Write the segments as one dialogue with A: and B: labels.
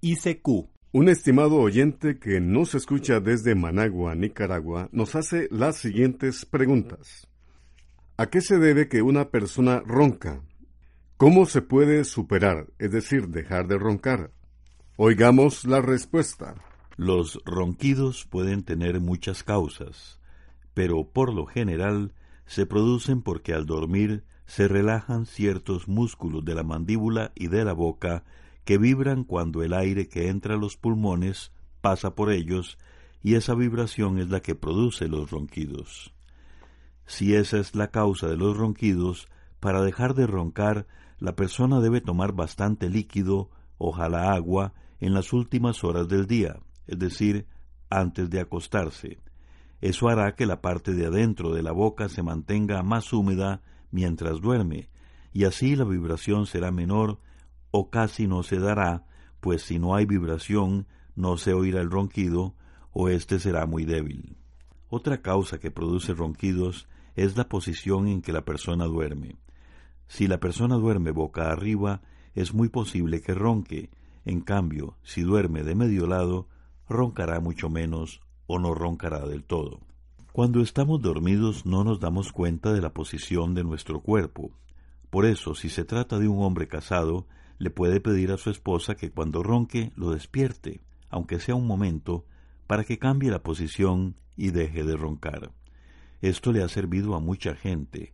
A: ICQ.
B: Un estimado oyente que nos escucha desde Managua, Nicaragua, nos hace las siguientes preguntas. ¿A qué se debe que una persona ronca? ¿Cómo se puede superar, es decir, dejar de roncar? Oigamos la respuesta.
C: Los ronquidos pueden tener muchas causas pero por lo general se producen porque al dormir se relajan ciertos músculos de la mandíbula y de la boca que vibran cuando el aire que entra a los pulmones pasa por ellos y esa vibración es la que produce los ronquidos. Si esa es la causa de los ronquidos, para dejar de roncar la persona debe tomar bastante líquido, ojalá agua, en las últimas horas del día, es decir, antes de acostarse, eso hará que la parte de adentro de la boca se mantenga más húmeda mientras duerme, y así la vibración será menor o casi no se dará, pues si no hay vibración no se oirá el ronquido o éste será muy débil. Otra causa que produce ronquidos es la posición en que la persona duerme. Si la persona duerme boca arriba, es muy posible que ronque, en cambio, si duerme de medio lado, roncará mucho menos o no roncará del todo. Cuando estamos dormidos no nos damos cuenta de la posición de nuestro cuerpo. Por eso, si se trata de un hombre casado, le puede pedir a su esposa que cuando ronque lo despierte, aunque sea un momento, para que cambie la posición y deje de roncar. Esto le ha servido a mucha gente.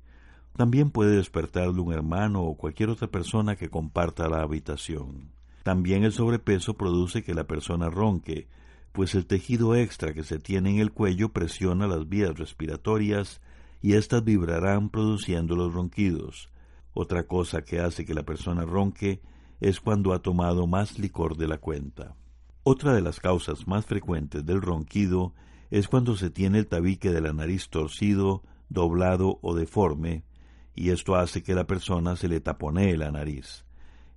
C: También puede despertarle un hermano o cualquier otra persona que comparta la habitación. También el sobrepeso produce que la persona ronque, pues el tejido extra que se tiene en el cuello presiona las vías respiratorias y éstas vibrarán produciendo los ronquidos. Otra cosa que hace que la persona ronque es cuando ha tomado más licor de la cuenta. Otra de las causas más frecuentes del ronquido es cuando se tiene el tabique de la nariz torcido, doblado o deforme, y esto hace que la persona se le taponee la nariz.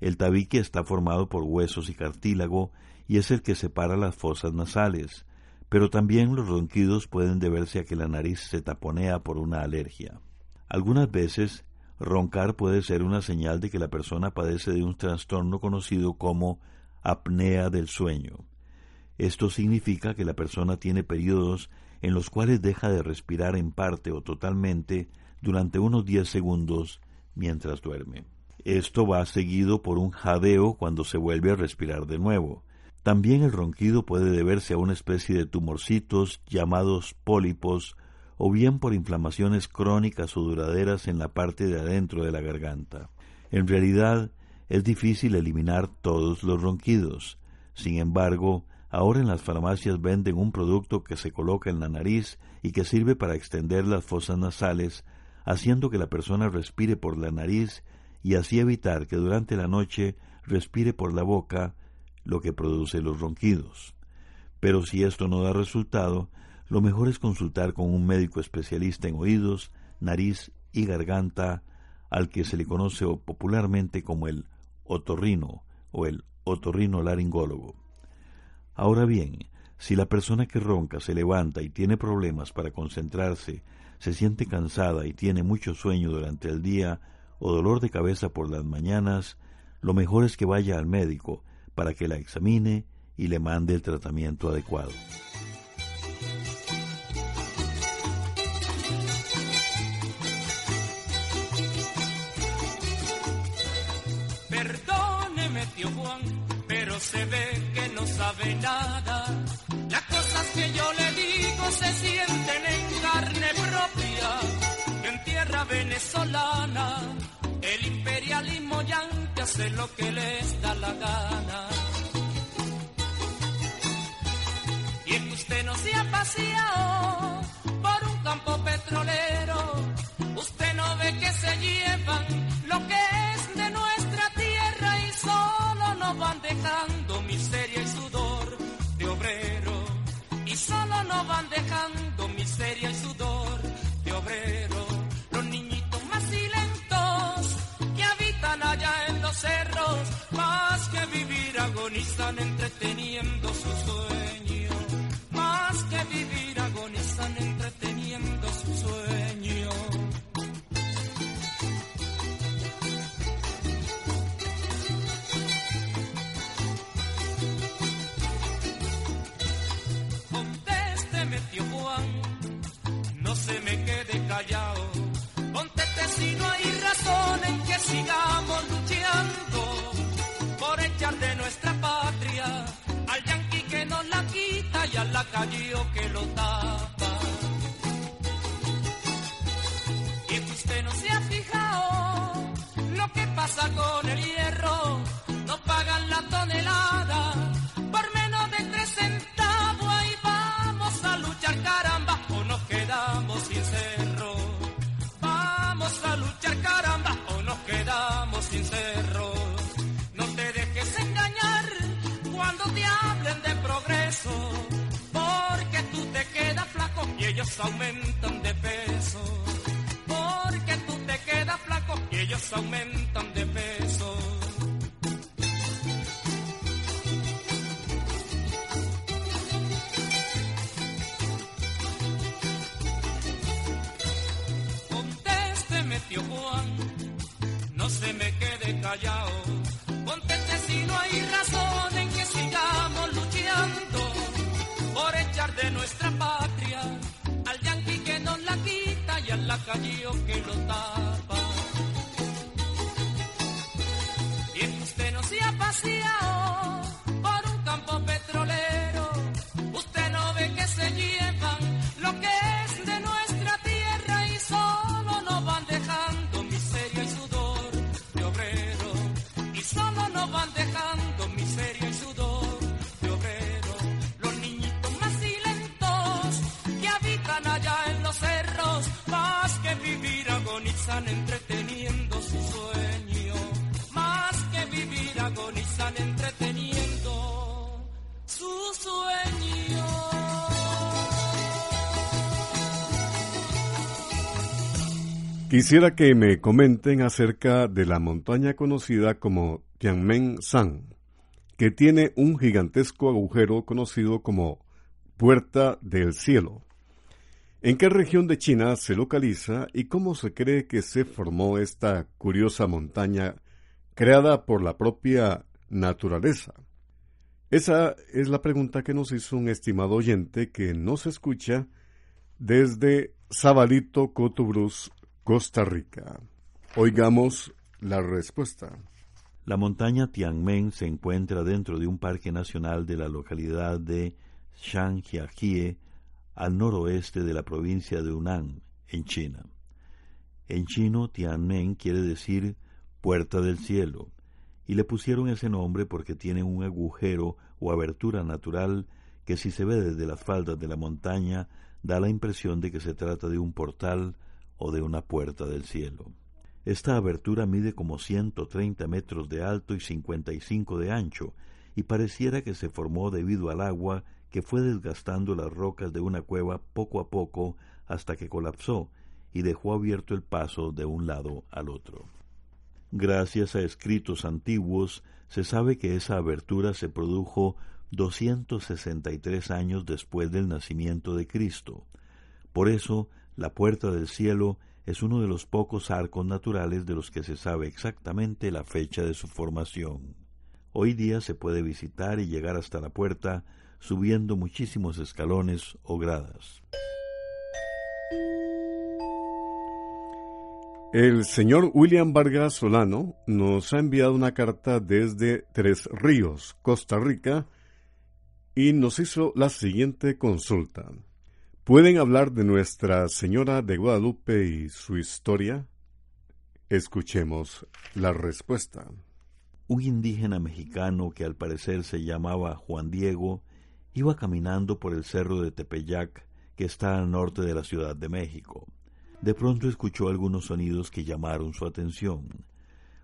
C: El tabique está formado por huesos y cartílago y es el que separa las fosas nasales, pero también los ronquidos pueden deberse a que la nariz se taponea por una alergia. Algunas veces, roncar puede ser una señal de que la persona padece de un trastorno conocido como apnea del sueño. Esto significa que la persona tiene periodos en los cuales deja de respirar en parte o totalmente durante unos 10 segundos mientras duerme. Esto va seguido por un jadeo cuando se vuelve a respirar de nuevo. También el ronquido puede deberse a una especie de tumorcitos llamados pólipos o bien por inflamaciones crónicas o duraderas en la parte de adentro de la garganta. En realidad, es difícil eliminar todos los ronquidos. Sin embargo, ahora en las farmacias venden un producto que se coloca en la nariz y que sirve para extender las fosas nasales, haciendo que la persona respire por la nariz y así evitar que durante la noche respire por la boca lo que produce los ronquidos. Pero si esto no da resultado, lo mejor es consultar con un médico especialista en oídos, nariz y garganta, al que se le conoce popularmente como el otorrino o el otorrino laringólogo. Ahora bien, si la persona que ronca se levanta y tiene problemas para concentrarse, se siente cansada y tiene mucho sueño durante el día o dolor de cabeza por las mañanas, lo mejor es que vaya al médico para que la examine y le mande el tratamiento adecuado.
D: Se ve que no sabe nada. Las cosas que yo le digo se sienten en carne propia, en tierra venezolana. El imperialismo yanqui hace lo que les da la gana. Y es que usted no se ha paseado se metió Juan, no se me quede callado. Conteste si no hay razón en que sigamos luchando por echar de nuestra patria al yanqui que nos la quita y al lacayo que lo da. Aumentan de peso. Porque tú te quedas flaco y ellos aumentan
B: Quisiera que me comenten acerca de la montaña conocida como Tianmen San, que tiene un gigantesco agujero conocido como Puerta del Cielo. ¿En qué región de China se localiza y cómo se cree que se formó esta curiosa montaña creada por la propia naturaleza? Esa es la pregunta que nos hizo un estimado oyente que nos escucha desde Sabalito, Cotubruz, Costa Rica. Oigamos la respuesta.
C: La montaña Tianmen se encuentra dentro de un parque nacional de la localidad de Shangjiajie, al noroeste de la provincia de Hunan, en China. En chino, Tianmen quiere decir puerta del cielo, y le pusieron ese nombre porque tiene un agujero o abertura natural que si se ve desde las faldas de la montaña da la impresión de que se trata de un portal o de una puerta del cielo. Esta abertura mide como 130 metros de alto y 55 de ancho, y pareciera que se formó debido al agua que fue desgastando las rocas de una cueva poco a poco hasta que colapsó y dejó abierto el paso de un lado al otro. Gracias a escritos antiguos se sabe que esa abertura se produjo 263 años después del nacimiento de Cristo. Por eso, la puerta del cielo es uno de los pocos arcos naturales de los que se sabe exactamente la fecha de su formación. Hoy día se puede visitar y llegar hasta la puerta subiendo muchísimos escalones o gradas.
B: El señor William Vargas Solano nos ha enviado una carta desde Tres Ríos, Costa Rica, y nos hizo la siguiente consulta. ¿Pueden hablar de Nuestra Señora de Guadalupe y su historia? Escuchemos la respuesta.
C: Un indígena mexicano que al parecer se llamaba Juan Diego iba caminando por el cerro de Tepeyac, que está al norte de la Ciudad de México. De pronto escuchó algunos sonidos que llamaron su atención.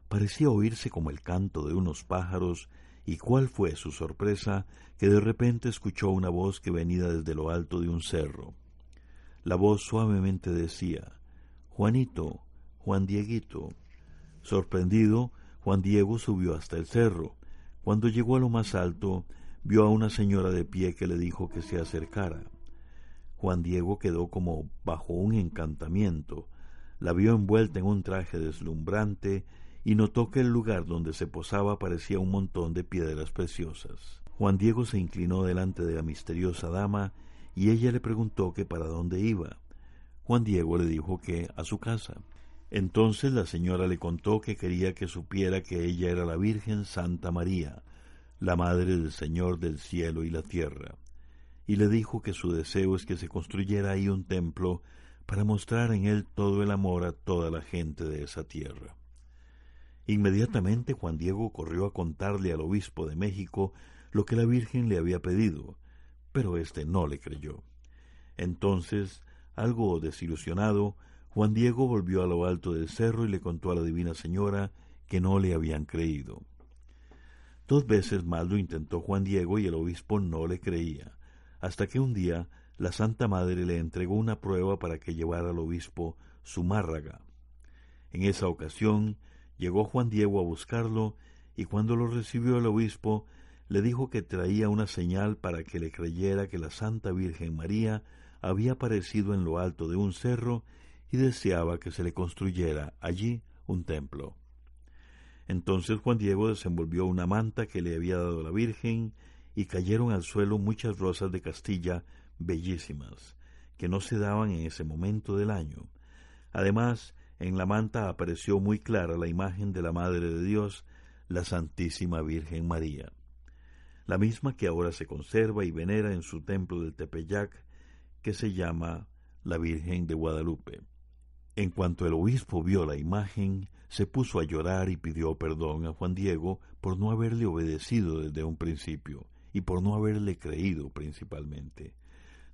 C: Parecía oírse como el canto de unos pájaros, y cuál fue su sorpresa que de repente escuchó una voz que venía desde lo alto de un cerro. La voz suavemente decía Juanito, Juan Dieguito. Sorprendido, Juan Diego subió hasta el cerro. Cuando llegó a lo más alto, vio a una señora de pie que le dijo que se acercara. Juan Diego quedó como bajo un encantamiento, la vio envuelta en un traje deslumbrante y notó que el lugar donde se posaba parecía un montón de piedras preciosas. Juan Diego se inclinó delante de la misteriosa dama y ella le preguntó que para dónde iba. Juan Diego le dijo que a su casa. Entonces la señora le contó que quería que supiera que ella era la Virgen Santa María, la madre del Señor del cielo y la tierra, y le dijo que su deseo es que se construyera ahí un templo para mostrar en él todo el amor a toda la gente de esa tierra. Inmediatamente Juan Diego corrió a contarle al obispo de México lo que la Virgen le había pedido, pero éste no le creyó. Entonces, algo desilusionado, Juan Diego volvió a lo alto del cerro y le contó a la Divina Señora que no le habían creído. Dos veces más lo intentó Juan Diego y el obispo no le creía, hasta que un día la Santa Madre le entregó una prueba para que llevara al obispo su márraga. En esa ocasión llegó Juan Diego a buscarlo y cuando lo recibió el obispo le dijo que traía una señal para que le creyera que la Santa Virgen María había aparecido en lo alto de un cerro y deseaba que se le construyera allí un templo. Entonces Juan Diego desenvolvió una manta que le había dado la Virgen y cayeron al suelo muchas rosas de Castilla bellísimas, que no se daban en ese momento del año. Además, en la manta apareció muy clara la imagen de la Madre de Dios, la Santísima Virgen María, la misma que ahora se conserva y venera en su templo del Tepeyac, que se llama la Virgen de Guadalupe. En cuanto el obispo vio la imagen, se puso a llorar y pidió perdón a Juan Diego por no haberle obedecido desde un principio y por no haberle creído principalmente.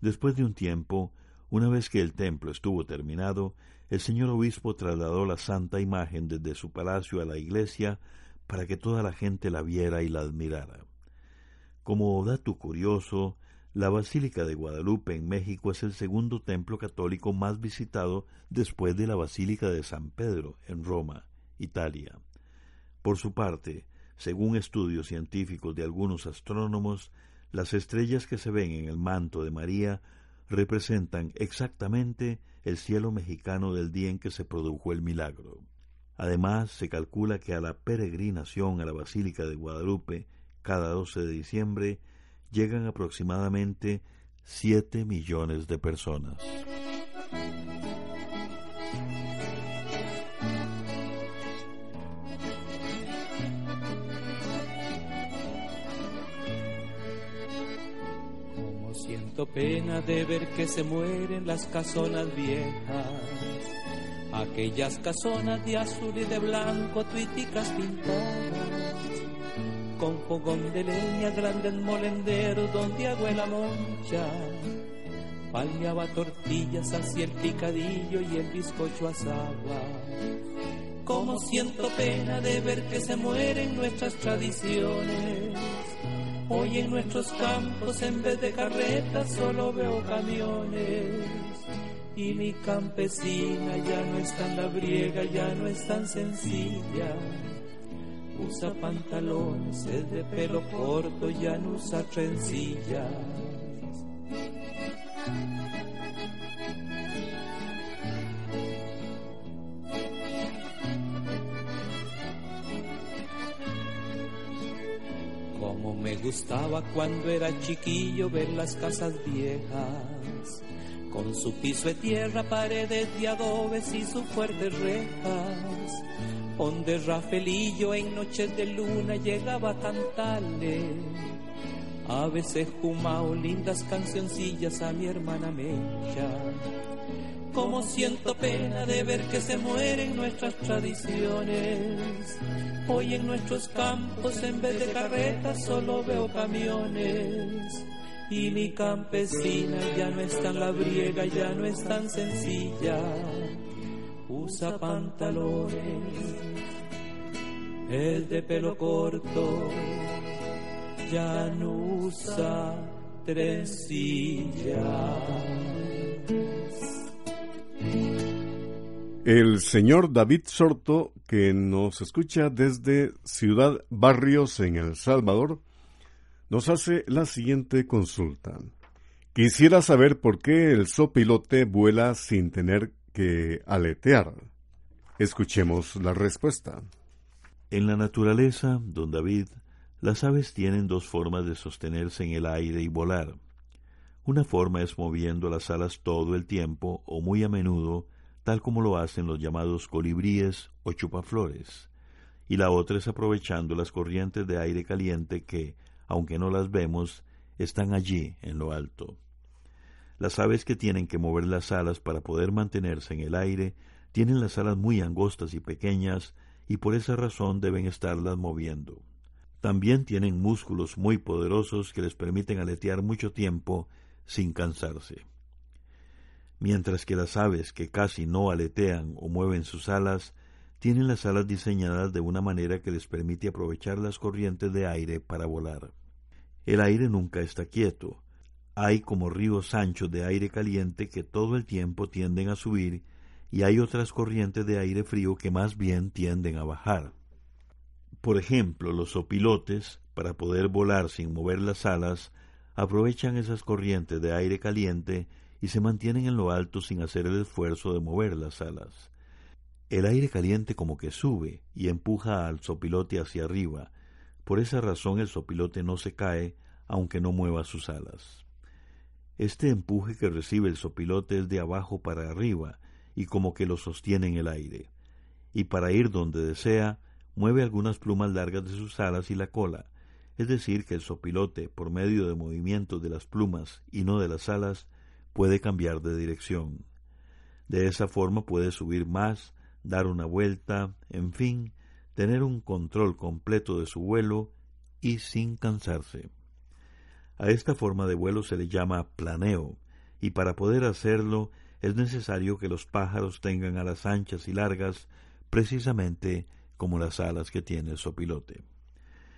C: Después de un tiempo, una vez que el templo estuvo terminado, el señor obispo trasladó la santa imagen desde su palacio a la iglesia para que toda la gente la viera y la admirara. Como dato curioso, la Basílica de Guadalupe en México es el segundo templo católico más visitado después de la Basílica de San Pedro en Roma, Italia. Por su parte, según estudios científicos de algunos astrónomos, las estrellas que se ven en el manto de María representan exactamente el cielo mexicano del día en que se produjo el milagro. Además, se calcula que a la peregrinación a la Basílica de Guadalupe cada 12 de diciembre llegan aproximadamente 7 millones de personas.
E: Siento pena de ver que se mueren las casonas viejas, aquellas casonas de azul y de blanco, tuiticas pintadas con fogón de leña, grandes molenderos donde abuela moncha. Paliaba tortillas, hacía el picadillo y el bizcocho asaba. Como siento pena de ver que se mueren nuestras tradiciones. Hoy en nuestros campos en vez de carretas solo veo camiones. Y mi campesina ya no es tan labriega, ya no es tan sencilla usa pantalones, es de pelo corto, ya no usa trencillas. Gustaba cuando era chiquillo ver las casas viejas, con su piso de tierra, paredes de adobes y sus fuertes rejas donde Rafaelillo en noches de luna llegaba a cantarle. A veces jumao lindas cancioncillas a mi hermana Mecha. Como siento pena de ver que se mueren nuestras tradiciones. Hoy en nuestros campos en vez de carretas solo veo camiones. Y mi campesina ya no es tan labriega, ya no es tan sencilla usa pantalones, es de pelo corto, ya no usa trencillas.
B: El señor David Sorto, que nos escucha desde Ciudad Barrios en El Salvador, nos hace la siguiente consulta. Quisiera saber por qué el sopilote vuela sin tener que aletear. Escuchemos la respuesta.
C: En la naturaleza, don David, las aves tienen dos formas de sostenerse en el aire y volar. Una forma es moviendo las alas todo el tiempo o muy a menudo, tal como lo hacen los llamados colibríes o chupaflores, y la otra es aprovechando las corrientes de aire caliente que, aunque no las vemos, están allí en lo alto. Las aves que tienen que mover las alas para poder mantenerse en el aire tienen las alas muy angostas y pequeñas y por esa razón deben estarlas moviendo. También tienen músculos muy poderosos que les permiten aletear mucho tiempo sin cansarse. Mientras que las aves que casi no aletean o mueven sus alas tienen las alas diseñadas de una manera que les permite aprovechar las corrientes de aire para volar. El aire nunca está quieto. Hay como ríos anchos de aire caliente que todo el tiempo tienden a subir y hay otras corrientes de aire frío que más bien tienden a bajar. Por ejemplo, los opilotes, para poder volar sin mover las alas, aprovechan esas corrientes de aire caliente y se mantienen en lo alto sin hacer el esfuerzo de mover las alas. El aire caliente como que sube y empuja al sopilote hacia arriba. Por esa razón el sopilote no se cae aunque no mueva sus alas. Este empuje que recibe el sopilote es de abajo para arriba y como que lo sostiene en el aire. Y para ir donde desea, mueve algunas plumas largas de sus alas y la cola, es decir, que el sopilote, por medio de movimientos de las plumas y no de las alas, puede cambiar de dirección. De esa forma puede subir más, dar una vuelta, en fin, tener un control completo de su vuelo y sin cansarse. A esta forma de vuelo se le llama planeo, y para poder hacerlo es necesario que los pájaros tengan alas anchas y largas, precisamente como las alas que tiene el sopilote.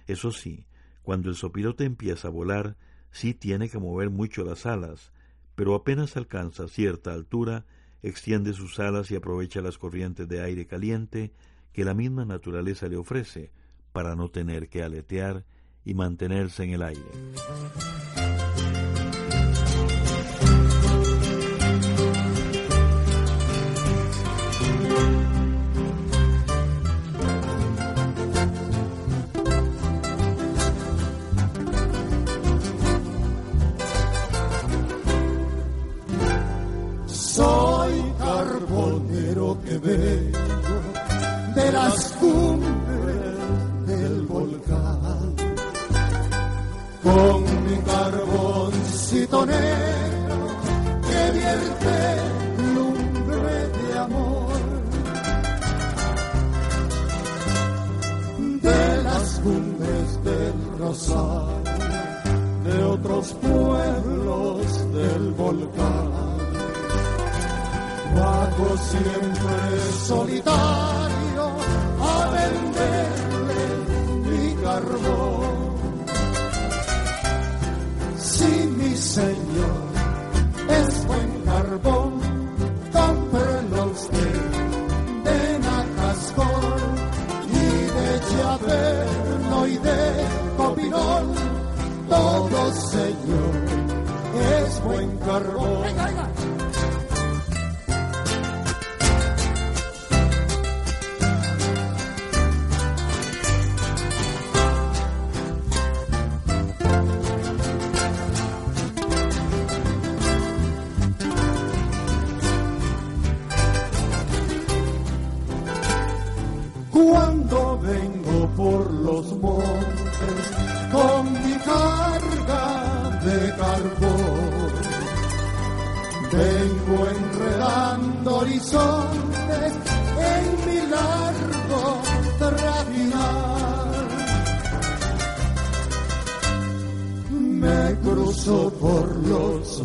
C: Eso sí, cuando el sopilote empieza a volar, sí tiene que mover mucho las alas, pero apenas alcanza cierta altura, extiende sus alas y aprovecha las corrientes de aire caliente que la misma naturaleza le ofrece para no tener que aletear y mantenerse en el aire.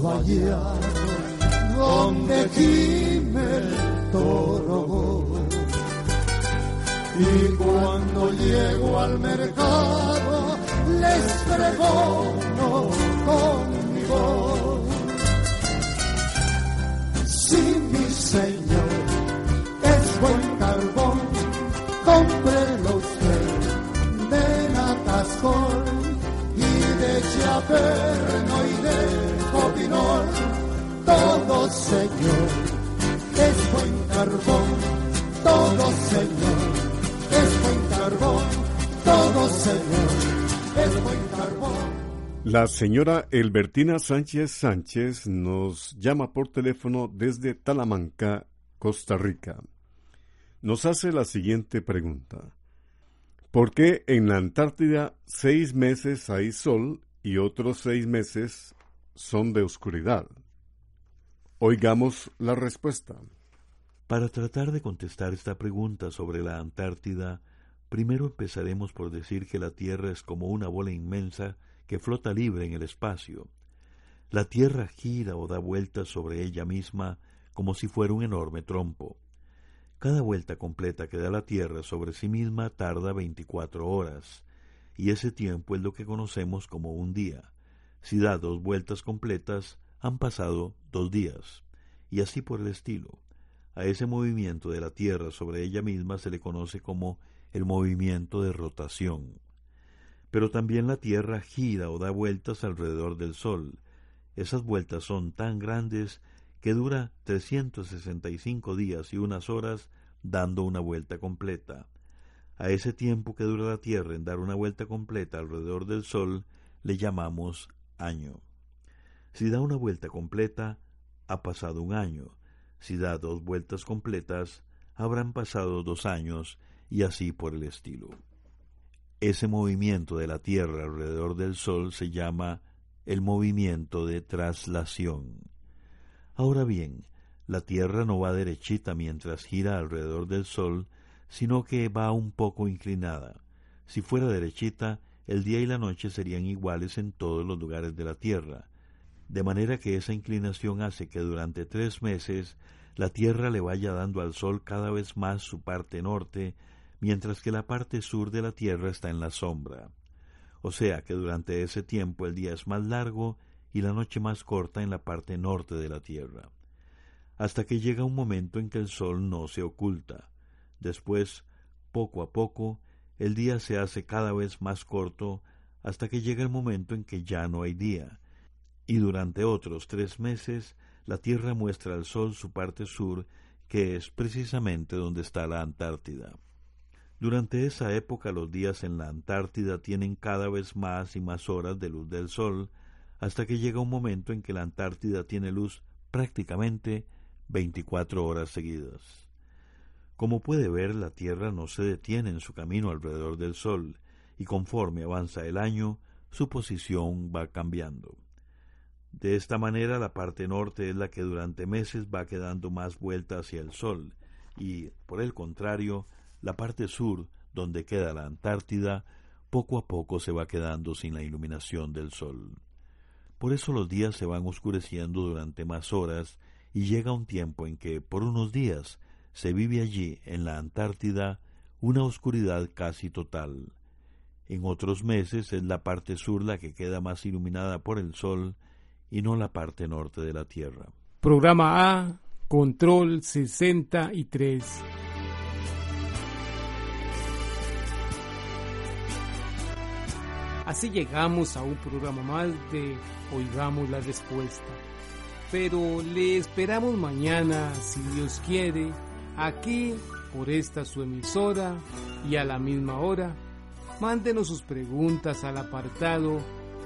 F: Vallados donde gime el toro. Y cuando llego al mercado, les pregono con Señor es buen carbón, todo Señor es buen carbón, todo Señor
B: la señora Elbertina Sánchez Sánchez nos llama por teléfono desde Talamanca, Costa Rica. Nos hace la siguiente pregunta. ¿Por qué en la Antártida seis meses hay sol y otros seis meses son de oscuridad? Oigamos la respuesta.
C: Para tratar de contestar esta pregunta sobre la Antártida, primero empezaremos por decir que la Tierra es como una bola inmensa que flota libre en el espacio. La Tierra gira o da vueltas sobre ella misma como si fuera un enorme trompo. Cada vuelta completa que da la Tierra sobre sí misma tarda veinticuatro horas, y ese tiempo es lo que conocemos como un día. Si da dos vueltas completas, han pasado dos días, y así por el estilo. A ese movimiento de la Tierra sobre ella misma se le conoce como el movimiento de rotación. Pero también la Tierra gira o da vueltas alrededor del Sol. Esas vueltas son tan grandes que dura 365 días y unas horas dando una vuelta completa. A ese tiempo que dura la Tierra en dar una vuelta completa alrededor del Sol le llamamos año. Si da una vuelta completa, ha pasado un año, si da dos vueltas completas, habrán pasado dos años y así por el estilo. Ese movimiento de la Tierra alrededor del Sol se llama el movimiento de traslación. Ahora bien, la Tierra no va derechita mientras gira alrededor del Sol, sino que va un poco inclinada. Si fuera derechita, el día y la noche serían iguales en todos los lugares de la Tierra, de manera que esa inclinación hace que durante tres meses la Tierra le vaya dando al Sol cada vez más su parte norte, mientras que la parte sur de la Tierra está en la sombra. O sea que durante ese tiempo el día es más largo y la noche más corta en la parte norte de la Tierra, hasta que llega un momento en que el Sol no se oculta. Después, poco a poco, el día se hace cada vez más corto hasta que llega el momento en que ya no hay día, y durante otros tres meses la Tierra muestra al Sol su parte sur, que es precisamente donde está la Antártida. Durante esa época los días en la Antártida tienen cada vez más y más horas de luz del Sol, hasta que llega un momento en que la Antártida tiene luz prácticamente veinticuatro horas seguidas. Como puede ver, la Tierra no se detiene en su camino alrededor del Sol, y conforme avanza el año, su posición va cambiando. De esta manera la parte norte es la que durante meses va quedando más vuelta hacia el Sol y, por el contrario, la parte sur, donde queda la Antártida, poco a poco se va quedando sin la iluminación del Sol. Por eso los días se van oscureciendo durante más horas y llega un tiempo en que, por unos días, se vive allí, en la Antártida, una oscuridad casi total. En otros meses es la parte sur la que queda más iluminada por el sol y no la parte norte de la Tierra.
G: Programa A, Control 63. Así llegamos a un programa más de Oigamos la Respuesta. Pero le esperamos mañana, si Dios quiere, aquí por esta su emisora y a la misma hora. Mándenos sus preguntas al apartado